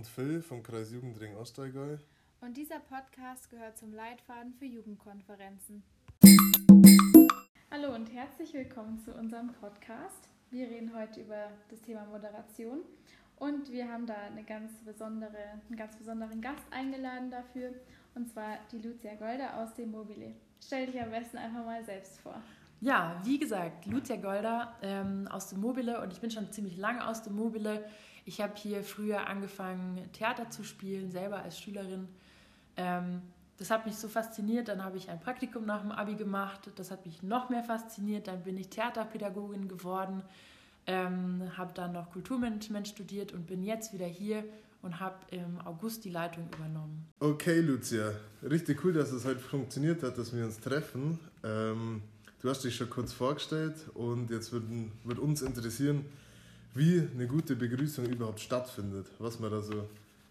und Phil vom Kreis Jugendring Ostallgäu. Und dieser Podcast gehört zum Leitfaden für Jugendkonferenzen. Hallo und herzlich willkommen zu unserem Podcast. Wir reden heute über das Thema Moderation und wir haben da eine ganz besondere, einen ganz besonderen Gast eingeladen dafür und zwar die Lucia Golder aus dem Mobile. Stell dich am besten einfach mal selbst vor. Ja, wie gesagt, Lucia Golder ähm, aus dem Mobile und ich bin schon ziemlich lange aus dem Mobile. Ich habe hier früher angefangen, Theater zu spielen, selber als Schülerin. Ähm, das hat mich so fasziniert. Dann habe ich ein Praktikum nach dem Abi gemacht. Das hat mich noch mehr fasziniert. Dann bin ich Theaterpädagogin geworden, ähm, habe dann noch Kulturmanagement studiert und bin jetzt wieder hier und habe im August die Leitung übernommen. Okay, Lucia, richtig cool, dass es heute funktioniert hat, dass wir uns treffen. Ähm, du hast dich schon kurz vorgestellt und jetzt wird, wird uns interessieren, wie eine gute Begrüßung überhaupt stattfindet, was man da so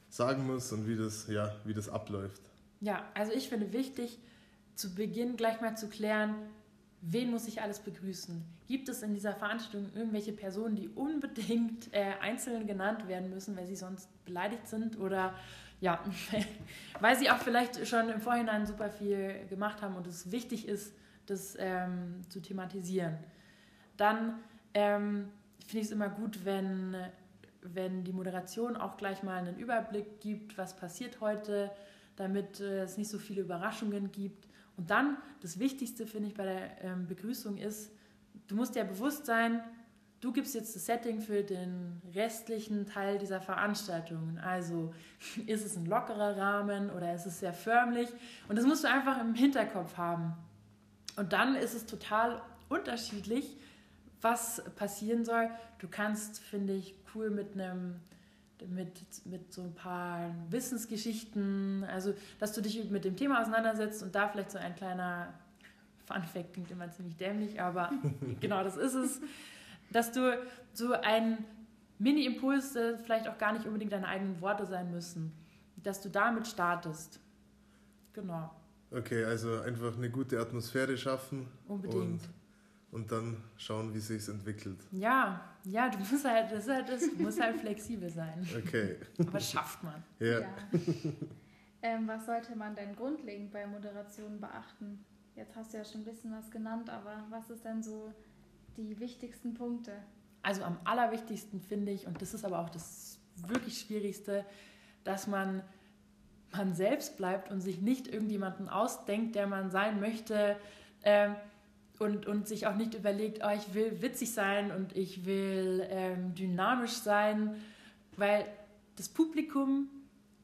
sagen muss und wie das, ja, wie das abläuft. Ja, also ich finde wichtig, zu Beginn gleich mal zu klären, wen muss ich alles begrüßen? Gibt es in dieser Veranstaltung irgendwelche Personen, die unbedingt äh, einzeln genannt werden müssen, weil sie sonst beleidigt sind oder ja, weil sie auch vielleicht schon im Vorhinein super viel gemacht haben und es wichtig ist, das ähm, zu thematisieren. Dann ähm, finde ich es immer gut, wenn, wenn die Moderation auch gleich mal einen Überblick gibt, was passiert heute, damit äh, es nicht so viele Überraschungen gibt. Und dann, das Wichtigste finde ich bei der ähm, Begrüßung ist, du musst ja bewusst sein, du gibst jetzt das Setting für den restlichen Teil dieser Veranstaltung. Also ist es ein lockerer Rahmen oder ist es sehr förmlich? Und das musst du einfach im Hinterkopf haben. Und dann ist es total unterschiedlich, was passieren soll. Du kannst, finde ich, cool mit einem mit, mit so ein paar Wissensgeschichten, also dass du dich mit dem Thema auseinandersetzt und da vielleicht so ein kleiner Fun Fact klingt immer ziemlich dämlich, aber genau das ist es, dass du so ein Mini-Impuls, vielleicht auch gar nicht unbedingt deine eigenen Worte sein müssen, dass du damit startest. Genau. Okay, also einfach eine gute Atmosphäre schaffen. Unbedingt. Und dann schauen, wie sich entwickelt. Ja, ja, du musst halt, das halt, das muss halt flexibel sein. Okay. Aber das schafft man. Ja. ja. ähm, was sollte man denn grundlegend bei Moderation beachten? Jetzt hast du ja schon ein bisschen was genannt, aber was ist denn so die wichtigsten Punkte? Also am allerwichtigsten finde ich, und das ist aber auch das wirklich Schwierigste, dass man man selbst bleibt und sich nicht irgendjemanden ausdenkt, der man sein möchte. Ähm, und, und sich auch nicht überlegt, oh, ich will witzig sein und ich will ähm, dynamisch sein, weil das Publikum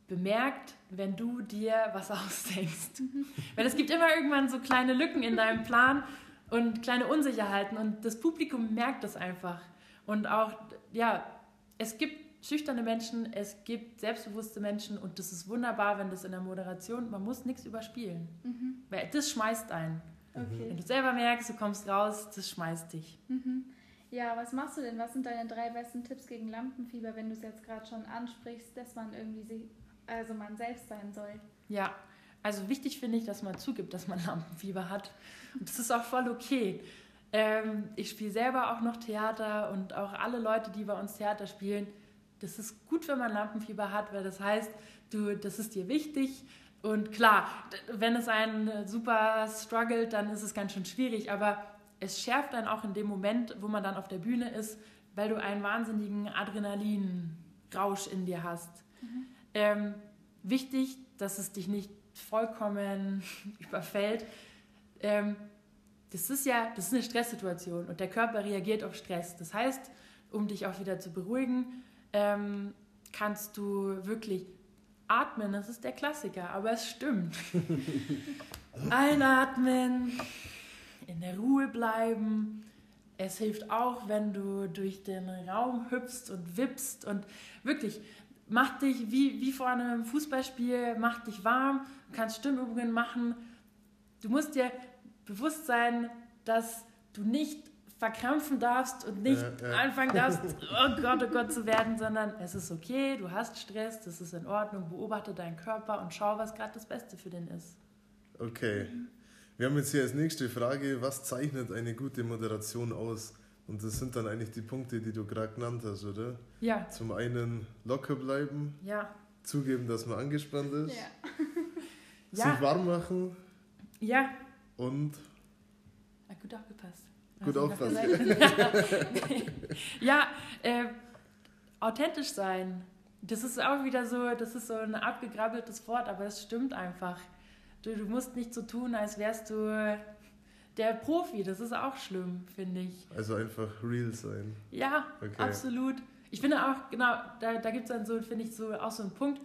bemerkt, wenn du dir was ausdenkst. Weil es gibt immer irgendwann so kleine Lücken in deinem Plan und kleine Unsicherheiten und das Publikum merkt das einfach. Und auch, ja, es gibt schüchterne Menschen, es gibt selbstbewusste Menschen und das ist wunderbar, wenn das in der Moderation, man muss nichts überspielen, mhm. weil das schmeißt einen. Okay. Wenn du selber merkst, du kommst raus, das schmeißt dich. Mhm. Ja, was machst du denn? Was sind deine drei besten Tipps gegen Lampenfieber, wenn du es jetzt gerade schon ansprichst, dass man irgendwie also man selbst sein soll? Ja, also wichtig finde ich, dass man zugibt, dass man Lampenfieber hat. Und das ist auch voll okay. Ähm, ich spiele selber auch noch Theater und auch alle Leute, die bei uns Theater spielen, das ist gut, wenn man Lampenfieber hat, weil das heißt, du, das ist dir wichtig und klar, wenn es einen super struggelt, dann ist es ganz schön schwierig, aber es schärft dann auch in dem Moment, wo man dann auf der Bühne ist, weil du einen wahnsinnigen Adrenalin-Rausch in dir hast. Mhm. Ähm, wichtig, dass es dich nicht vollkommen überfällt. Ähm, das ist ja das ist eine Stresssituation und der Körper reagiert auf Stress. Das heißt, um dich auch wieder zu beruhigen, ähm, kannst du wirklich Atmen, das ist der Klassiker, aber es stimmt. Einatmen, in der Ruhe bleiben. Es hilft auch, wenn du durch den Raum hüpfst und wippst und wirklich mach dich wie, wie vor einem Fußballspiel, mach dich warm, kannst Stimmübungen machen. Du musst dir bewusst sein, dass du nicht verkrampfen darfst und nicht ja, ja. anfangen darfst, oh Gott, oh Gott zu werden, sondern es ist okay, du hast Stress, das ist in Ordnung, beobachte deinen Körper und schau, was gerade das Beste für den ist. Okay. Wir haben jetzt hier als nächste Frage, was zeichnet eine gute Moderation aus? Und das sind dann eigentlich die Punkte, die du gerade genannt hast, oder? Ja. Zum einen locker bleiben, Ja. zugeben, dass man angespannt ist, Ja. Ja. sich warm machen Ja. und Ah, gut aufgepasst. Gut aufpassen. ja, äh, authentisch sein. Das ist auch wieder so, das ist so ein abgegrabbeltes Wort, aber es stimmt einfach. Du, du musst nicht so tun, als wärst du der Profi. Das ist auch schlimm, finde ich. also einfach real sein. Ja, Okay. absolut. Ich finde auch, genau, da, da gibt es dann so, finde ich, so auch so einen Punkt.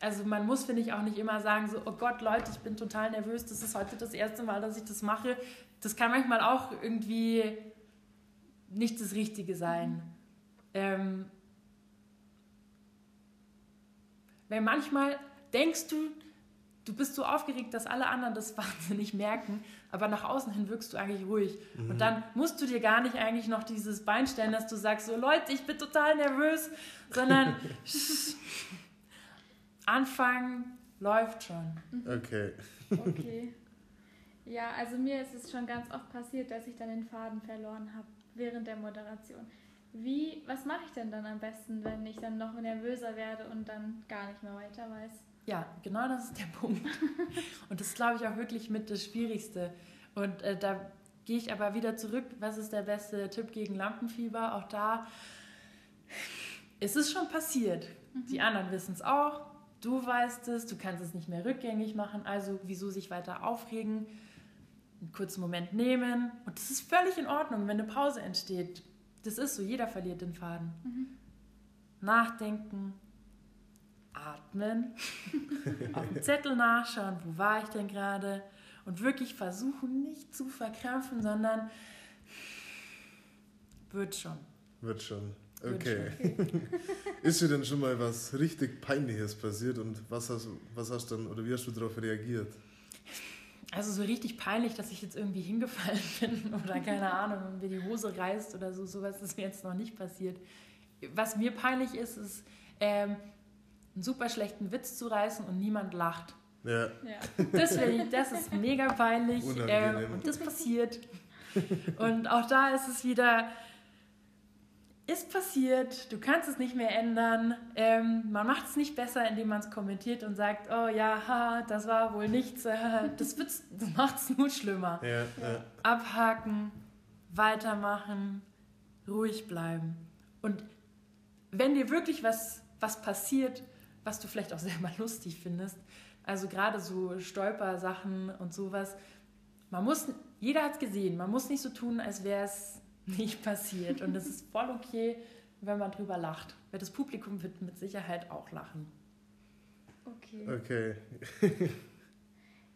Also man muss, finde ich, auch nicht immer sagen, so, oh Gott, Leute, ich bin total nervös, das ist heute das erste Mal, dass ich das mache. Das kann manchmal auch irgendwie nicht das Richtige sein. Ähm, weil manchmal denkst du, du bist so aufgeregt, dass alle anderen das wahnsinnig merken, aber nach außen hin wirkst du eigentlich ruhig. Und dann musst du dir gar nicht eigentlich noch dieses Bein stellen, dass du sagst, so Leute, ich bin total nervös, sondern anfangen läuft schon. Okay. Okay. Ja, also mir ist es schon ganz oft passiert, dass ich dann den Faden verloren habe während der Moderation. Wie, was mache ich denn dann am besten, wenn ich dann noch nervöser werde und dann gar nicht mehr weiter weiß? Ja, genau das ist der Punkt. Und das ist, glaube ich, auch wirklich mit das Schwierigste. Und äh, da gehe ich aber wieder zurück. Was ist der beste Tipp gegen Lampenfieber? Auch da ist es schon passiert. Die anderen wissen es auch. Du weißt es, du kannst es nicht mehr rückgängig machen. Also, wieso sich weiter aufregen? Einen kurzen Moment nehmen. Und das ist völlig in Ordnung, wenn eine Pause entsteht. Das ist so, jeder verliert den Faden. Nachdenken, atmen, auf dem Zettel nachschauen, wo war ich denn gerade und wirklich versuchen, nicht zu verkrampfen, sondern wird schon. Wird schon. Okay. Ist dir denn schon mal was richtig Peinliches passiert und was hast, was hast dann oder wie hast du darauf reagiert? Also so richtig peinlich, dass ich jetzt irgendwie hingefallen bin oder keine Ahnung, mir die Hose reißt oder so, sowas ist mir jetzt noch nicht passiert. Was mir peinlich ist, ist ähm, einen super schlechten Witz zu reißen und niemand lacht. Ja, Ja. Das, ich, das ist mega peinlich ähm, und das passiert. Und auch da ist es wieder, ist passiert, du kannst es nicht mehr ändern. Ähm, man macht es nicht besser, indem man es kommentiert und sagt, oh ja, ha, das war wohl nichts. äh, Das, das macht es nur schlimmer. ja, ja. Abhaken, weitermachen, ruhig bleiben. Und wenn dir wirklich was, was passiert, was du vielleicht auch selber lustig findest, also gerade so Stolpersachen und sowas, man muss, jeder hat es gesehen, man muss nicht so tun, als wäre es nicht passiert. Und es ist voll okay, wenn man drüber lacht. Weil das Publikum wird mit Sicherheit auch lachen. Okay. Okay.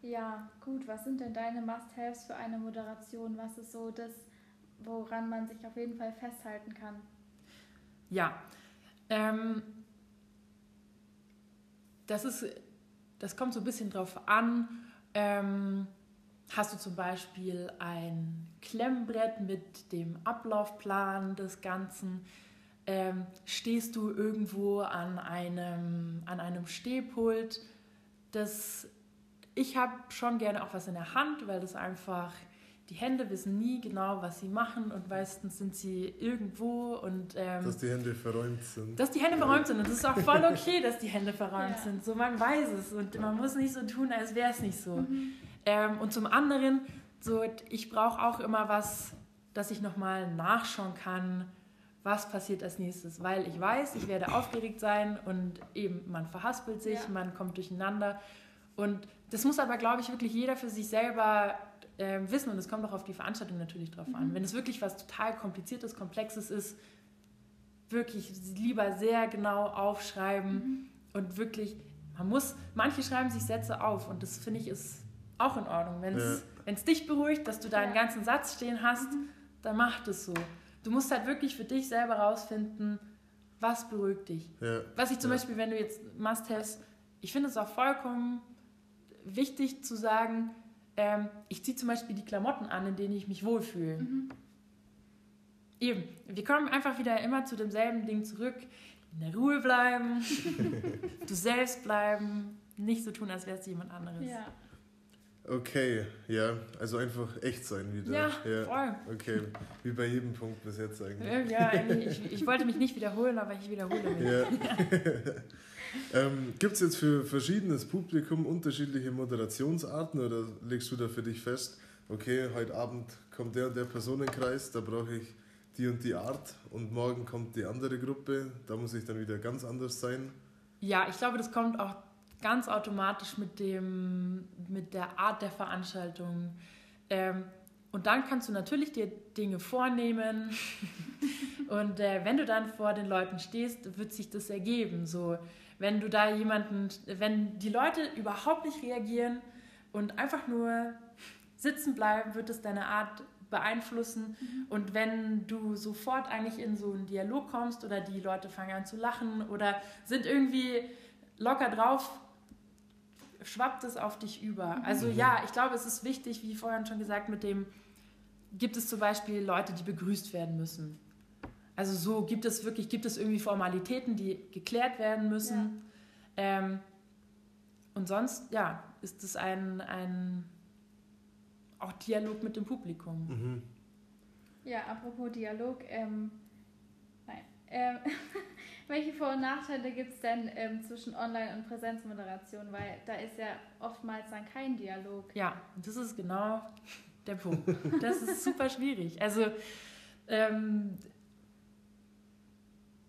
Ja, gut. Was sind denn deine Must-Haves für eine Moderation? Was ist so das, woran man sich auf jeden Fall festhalten kann? Ja, ähm, das ist, das kommt so ein bisschen drauf an. Ähm, hast du zum Beispiel ein Klemmbrett mit dem Ablaufplan des Ganzen? Ähm, stehst du irgendwo an einem, an einem Stehpult? Das, ich habe schon gerne auch was in der Hand, weil das einfach, die Hände wissen nie genau, was sie machen und meistens sind sie irgendwo und ähm, Dass die Hände verräumt sind. dass die Hände verräumt sind. Und das ist auch voll okay, dass die Hände verräumt Ja. sind. So, man weiß es. Und man muss nicht so tun, als wäre es nicht so. Mhm. Ähm, und zum anderen, so, ich brauche auch immer was, dass ich nochmal nachschauen kann, was passiert als nächstes. Weil ich weiß, ich werde aufgeregt sein und eben, man verhaspelt sich, Ja. man kommt durcheinander. Und das muss aber, glaube ich, wirklich jeder für sich selber ähm, wissen. Und es kommt auch auf die Veranstaltung natürlich drauf an. Mhm. Wenn es wirklich was total kompliziertes, komplexes ist, wirklich lieber sehr genau aufschreiben Mhm. und wirklich, man muss, manche schreiben sich Sätze auf und das finde ich ist auch in Ordnung. Wenn es Ja. dich beruhigt, dass du da einen ganzen Satz stehen hast, Mhm. dann mach das so. Du musst halt wirklich für dich selber rausfinden, was beruhigt dich. Ja. Was ich zum Ja. Beispiel, wenn du jetzt Must-Haves, ich finde es auch vollkommen wichtig zu sagen, ähm, ich ziehe zum Beispiel die Klamotten an, in denen ich mich wohlfühle. Mhm. Eben, wir kommen einfach wieder immer zu demselben Ding zurück. In der Ruhe bleiben, du selbst bleiben, nicht so tun, als wärst du jemand anderes. Ja. Okay, ja, also einfach echt sein wieder. Ja, voll. Okay, wie bei jedem Punkt bis jetzt eigentlich. Ja, ich, ich wollte mich nicht wiederholen, aber ich wiederhole mich. Ja. ähm, Gibt es jetzt für verschiedenes Publikum unterschiedliche Moderationsarten oder legst du da für dich fest, okay, heute Abend kommt der und der Personenkreis, da brauche ich die und die Art und morgen kommt die andere Gruppe, da muss ich dann wieder ganz anders sein? Ja, ich glaube, das kommt auch ganz automatisch mit, dem, mit der Art der Veranstaltung. Ähm, und dann kannst du natürlich dir Dinge vornehmen. und äh, wenn du dann vor den Leuten stehst, wird sich das ergeben. So, wenn du da jemanden, wenn die Leute überhaupt nicht reagieren und einfach nur sitzen bleiben, wird es deine Art beeinflussen. Mhm. Und wenn du sofort eigentlich in so einen Dialog kommst oder die Leute fangen an zu lachen oder sind irgendwie locker drauf, schwappt es auf dich über. Mhm. Also ja, ich glaube, es ist wichtig, wie vorhin schon gesagt, mit dem, gibt es zum Beispiel Leute, die begrüßt werden müssen. Also so gibt es wirklich, gibt es irgendwie Formalitäten, die geklärt werden müssen. Ja. Ähm, und sonst, ja, ist es ein, ein auch Dialog mit dem Publikum. Mhm. Ja, apropos Dialog, ähm, nein. Ähm, welche Vor- und Nachteile gibt es denn ähm, zwischen Online- und Präsenzmoderation? Weil da ist ja oftmals dann kein Dialog. Ja, das ist genau der Punkt. Das ist super schwierig. Also ähm,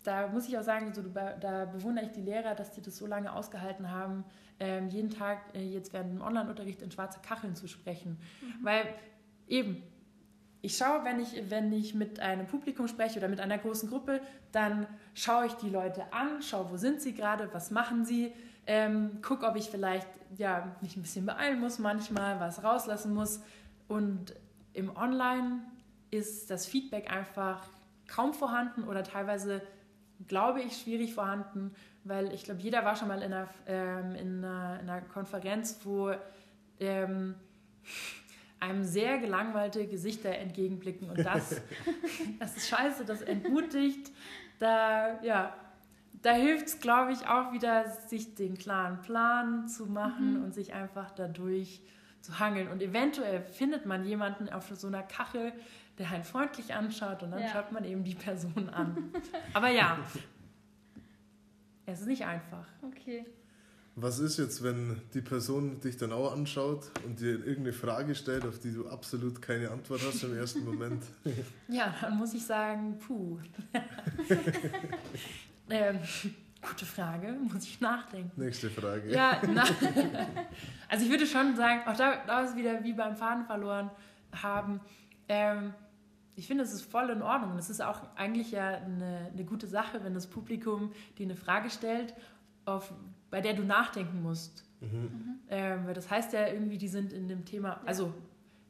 da muss ich auch sagen, so, da bewundere ich die Lehrer, dass die das so lange ausgehalten haben, ähm, jeden Tag äh, jetzt während dem Online-Unterricht in schwarze Kacheln zu sprechen. Mhm. Weil eben, ich schaue, wenn ich, wenn ich mit einem Publikum spreche oder mit einer großen Gruppe, dann schaue ich die Leute an, schaue, wo sind sie gerade, was machen sie, ähm, gucke, ob ich vielleicht ja, mich ein bisschen beeilen muss manchmal, was rauslassen muss. Und im Online ist das Feedback einfach kaum vorhanden oder teilweise, glaube ich, schwierig vorhanden, weil ich glaube, jeder war schon mal in einer, ähm, in einer, in einer Konferenz, wo ähm, einem sehr gelangweilte Gesichter entgegenblicken. Und das, das ist scheiße, das entmutigt. Da, ja, da hilft es, glaube ich, auch wieder, sich den klaren Plan zu machen mhm. und sich einfach dadurch zu hangeln. Und eventuell findet man jemanden auf so einer Kachel, der einen freundlich anschaut und dann ja. schaut man eben die Person an. Aber ja, es ist nicht einfach. Okay. Was ist jetzt, wenn die Person dich dann auch anschaut und dir irgendeine Frage stellt, auf die du absolut keine Antwort hast im ersten Moment? Ja, dann muss ich sagen, puh. ähm, gute Frage, muss ich nachdenken. Nächste Frage. Ja, na, also ich würde schon sagen, auch da, da ist wieder wie beim Faden verloren haben. Ähm, ich finde, es ist voll in Ordnung. Und es ist auch eigentlich ja eine, eine gute Sache, wenn das Publikum dir eine Frage stellt auf bei der du nachdenken musst. Mhm. Ähm, weil das heißt ja irgendwie, die sind in dem Thema, also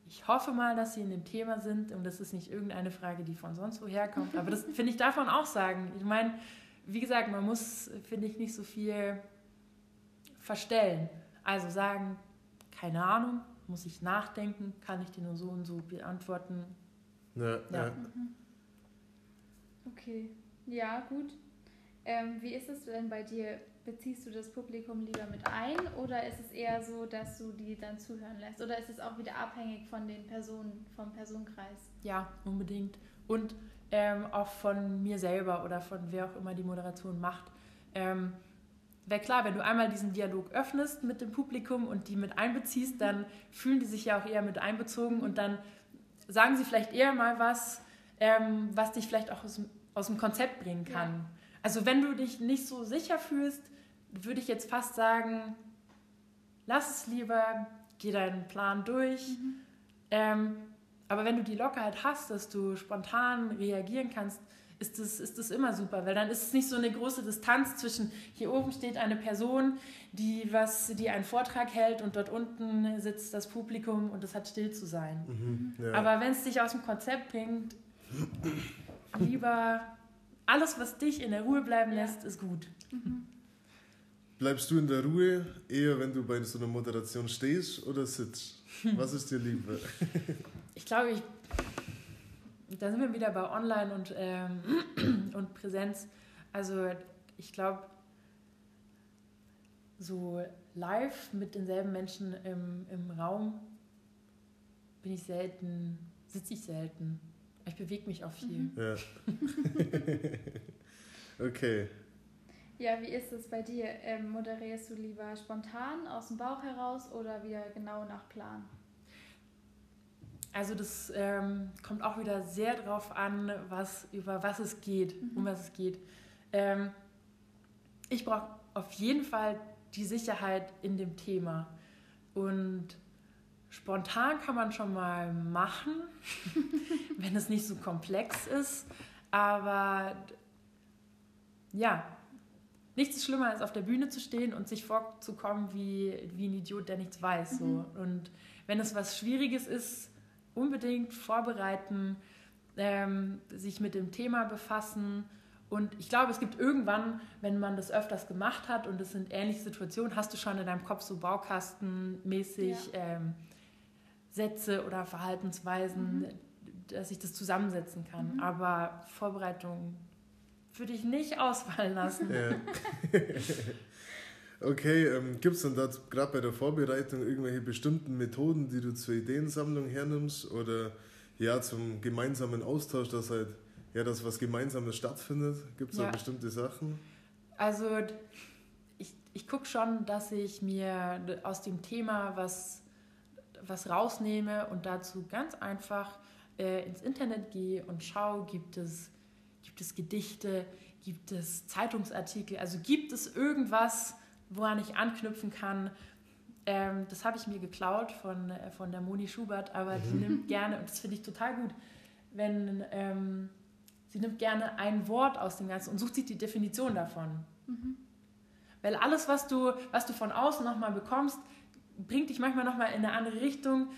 ich hoffe mal, dass sie in dem Thema sind und das ist nicht irgendeine Frage, die von sonst woher kommt. Aber das finde ich davon auch sagen. Ich meine, wie gesagt, man muss, finde ich, nicht so viel verstellen. Also sagen, keine Ahnung, muss ich nachdenken, kann ich dir nur so und so beantworten. Ja, ja. Mhm. Okay, ja, gut. Ähm, wie ist es denn bei dir? beziehst du das Publikum lieber mit ein oder ist es eher so, dass du die dann zuhören lässt? Oder ist es auch wieder abhängig von den Personen, vom Personenkreis? Ja, unbedingt. Und ähm, auch von mir selber oder von wer auch immer die Moderation macht. Ähm, Wäre klar, wenn du einmal diesen Dialog öffnest mit dem Publikum und die mit einbeziehst, dann fühlen die sich ja auch eher mit einbezogen und dann sagen sie vielleicht eher mal was, ähm, was dich vielleicht auch aus, aus dem Konzept bringen kann. Ja. Also wenn du dich nicht so sicher fühlst, würde ich jetzt fast sagen, lass es lieber, geh deinen Plan durch. Mhm. Ähm, aber wenn du die Lockerheit hast, dass du spontan reagieren kannst, ist das, ist das immer super, weil dann ist es nicht so eine große Distanz zwischen hier oben steht eine Person, die, was, die einen Vortrag hält und dort unten sitzt das Publikum und es hat still zu sein. Mhm, ja. Aber wenn es dich aus dem Konzept bringt, lieber alles, was dich in der Ruhe bleiben lässt, ist gut. Mhm. Bleibst du in der Ruhe eher, wenn du bei so einer Moderation stehst oder sitzt? Was ist dir lieber? ich glaube, ich, da sind wir wieder bei Online und, ähm, und Präsenz. Also ich glaube, so live mit denselben Menschen im, im Raum bin ich selten, sitze ich selten. Ich bewege mich auch viel. Mhm. Ja. okay. Ja, wie ist es bei dir? Ähm, moderierst du lieber spontan aus dem Bauch heraus oder wieder genau nach Plan? Also das ähm, kommt auch wieder sehr drauf an, was, über was es geht, Mhm. um was es geht. Ähm, ich brauche auf jeden Fall die Sicherheit in dem Thema. Und spontan kann man schon mal machen, wenn es nicht so komplex ist. Aber ja, nichts ist schlimmer, als auf der Bühne zu stehen und sich vorzukommen wie, wie ein Idiot, der nichts weiß. So. Mhm. Und wenn es was Schwieriges ist, unbedingt vorbereiten, ähm, sich mit dem Thema befassen. Und ich glaube, es gibt irgendwann, wenn man das öfters gemacht hat und es sind ähnliche Situationen, hast du schon in deinem Kopf so baukastenmäßig ähm, Sätze oder Verhaltensweisen, Mhm. dass ich das zusammensetzen kann. Mhm. Aber Vorbereitung würde ich nicht ausfallen lassen. Ja. okay, ähm, gibt es denn da gerade bei der Vorbereitung irgendwelche bestimmten Methoden, die du zur Ideensammlung hernimmst oder ja zum gemeinsamen Austausch, dass halt ja, dass was Gemeinsames stattfindet? Gibt es Ja. da bestimmte Sachen? Also ich, ich gucke schon, dass ich mir aus dem Thema was, was rausnehme und dazu ganz einfach äh, ins Internet gehe und schaue, gibt es, gibt es Gedichte, gibt es Zeitungsartikel, also gibt es irgendwas, woran ich anknüpfen kann. Ähm, das habe ich mir geklaut von, äh, von der Moni Schubert, aber die Mhm. nimmt gerne, und das finde ich total gut, wenn ähm, sie nimmt gerne ein Wort aus dem Ganzen und sucht sich die Definition davon. Mhm. Weil alles, was du, was du von außen nochmal bekommst, bringt dich manchmal nochmal in eine andere Richtung,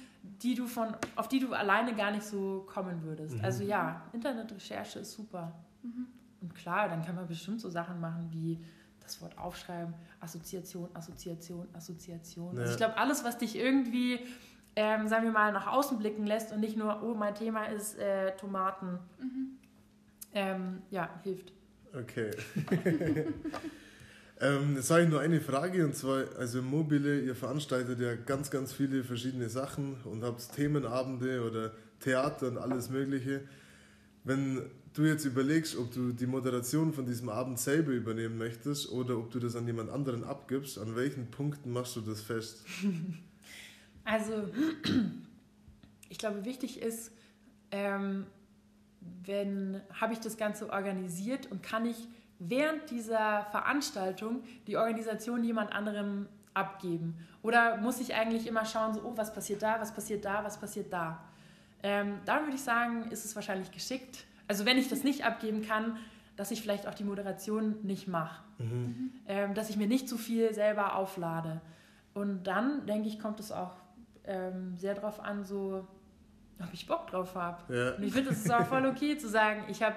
die du von, auf die du alleine gar nicht so kommen würdest. Mhm. Also ja, Internetrecherche ist super. Mhm. Und klar, dann kann man bestimmt so Sachen machen wie das Wort aufschreiben, Assoziation, Assoziation, Assoziation. Ja. Also ich glaube, alles, was dich irgendwie, ähm, sagen wir mal, nach außen blicken lässt und nicht nur, oh, mein Thema ist äh, Tomaten, Mhm. ähm, ja, hilft. Okay. ähm, jetzt habe ich nur eine Frage und zwar, also Mobile, ihr veranstaltet ja ganz, ganz viele verschiedene Sachen und habt Themenabende oder Theater und alles Mögliche. Wenn du jetzt überlegst, ob du die Moderation von diesem Abend selber übernehmen möchtest oder ob du das an jemand anderen abgibst, an welchen Punkten machst du das fest? Also, ich glaube, wichtig ist, ähm, wenn habe ich das Ganze organisiert und kann ich während dieser Veranstaltung die Organisation jemand anderem abgeben? Oder muss ich eigentlich immer schauen, so, oh, was passiert da, was passiert da, was passiert da? Ähm, da würde ich sagen, ist es wahrscheinlich geschickt. Also wenn ich das nicht abgeben kann, dass ich vielleicht auch die Moderation nicht mache Mhm. ähm, dass ich mir nicht zu viel selber auflade. Und dann, denke ich, kommt es auch ähm, sehr darauf an, so, ob ich Bock drauf habe. Ja. Und ich finde, es ist auch voll okay zu sagen, ich habe,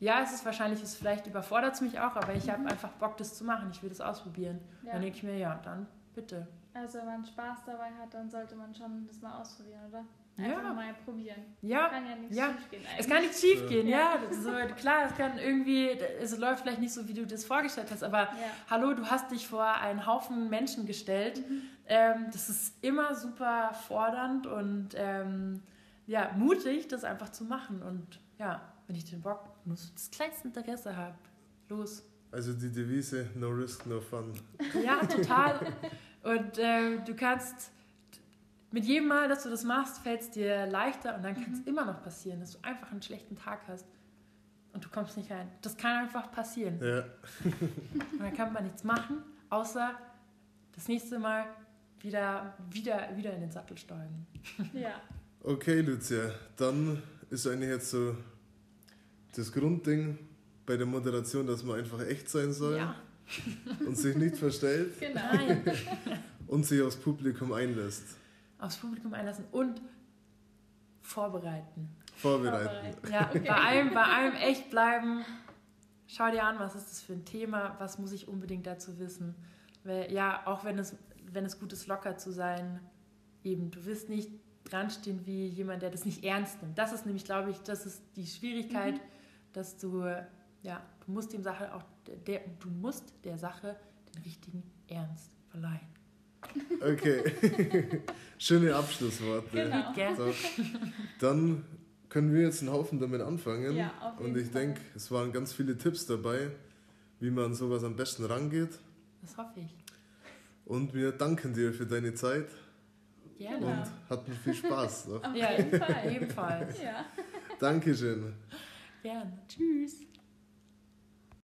ja, es ist wahrscheinlich, es vielleicht überfordert es mich auch, aber ich habe einfach Bock, das zu machen. Ich will das ausprobieren. Ja. Dann denke ich mir, ja, dann bitte. Also wenn man Spaß dabei hat, dann sollte man schon das mal ausprobieren, oder? Ja. Einfach mal probieren. Ja, Kann ja nichts ja. schief gehen Es kann nichts schief gehen, Ja. ja. Das ist so, klar, es kann irgendwie, es läuft vielleicht nicht so, wie du das vorgestellt hast, aber Ja. hallo, du hast dich vor einen Haufen Menschen gestellt. Mhm. Ähm, das ist immer super fordernd und ähm, ja, mutig, das einfach zu machen. Und ja, wenn ich den Bock nur so das kleinste Interesse habe, los. Also die Devise, no risk, no fun. Ja, total. Und ähm, du kannst mit jedem Mal, dass du das machst, fällt es dir leichter und dann kann es Mhm. immer noch passieren, dass du einfach einen schlechten Tag hast und du kommst nicht rein. Das kann einfach passieren. Ja. Und dann kann man nichts machen, außer das nächste Mal wieder, wieder, wieder in den Sattel steigen. Ja. Okay, Lucia, dann ist eigentlich jetzt so das Grundding bei der Moderation, dass man einfach echt sein soll Ja. und sich nicht verstellt Genau. Und sich aufs Publikum einlässt. Aufs Publikum einlassen und vorbereiten. Vorbereiten. Ja, Okay. bei, allem, bei allem echt bleiben. Schau dir an, was ist das für ein Thema, was muss ich unbedingt dazu wissen. Weil, ja, auch wenn es, wenn es gut ist, locker zu sein, eben, du wirst nicht dranstehen wie jemand, der das nicht ernst nimmt. Das ist nämlich, glaube ich, das ist die Schwierigkeit, Mhm. dass du, ja, du musst dem Sache auch, der, du musst der Sache den richtigen Ernst verleihen. Okay. Schöne Abschlussworte. Genau. So, dann können wir jetzt einen Haufen damit anfangen. Ja, auf jeden Und ich denke, es waren ganz viele Tipps dabei, wie man an sowas am besten rangeht. Das hoffe ich. Und wir danken dir für deine Zeit Gerne. Und hatten viel Spaß. So. Auf Ja, jeden Fall. ebenfalls. Ja. Dankeschön. Gerne. Tschüss.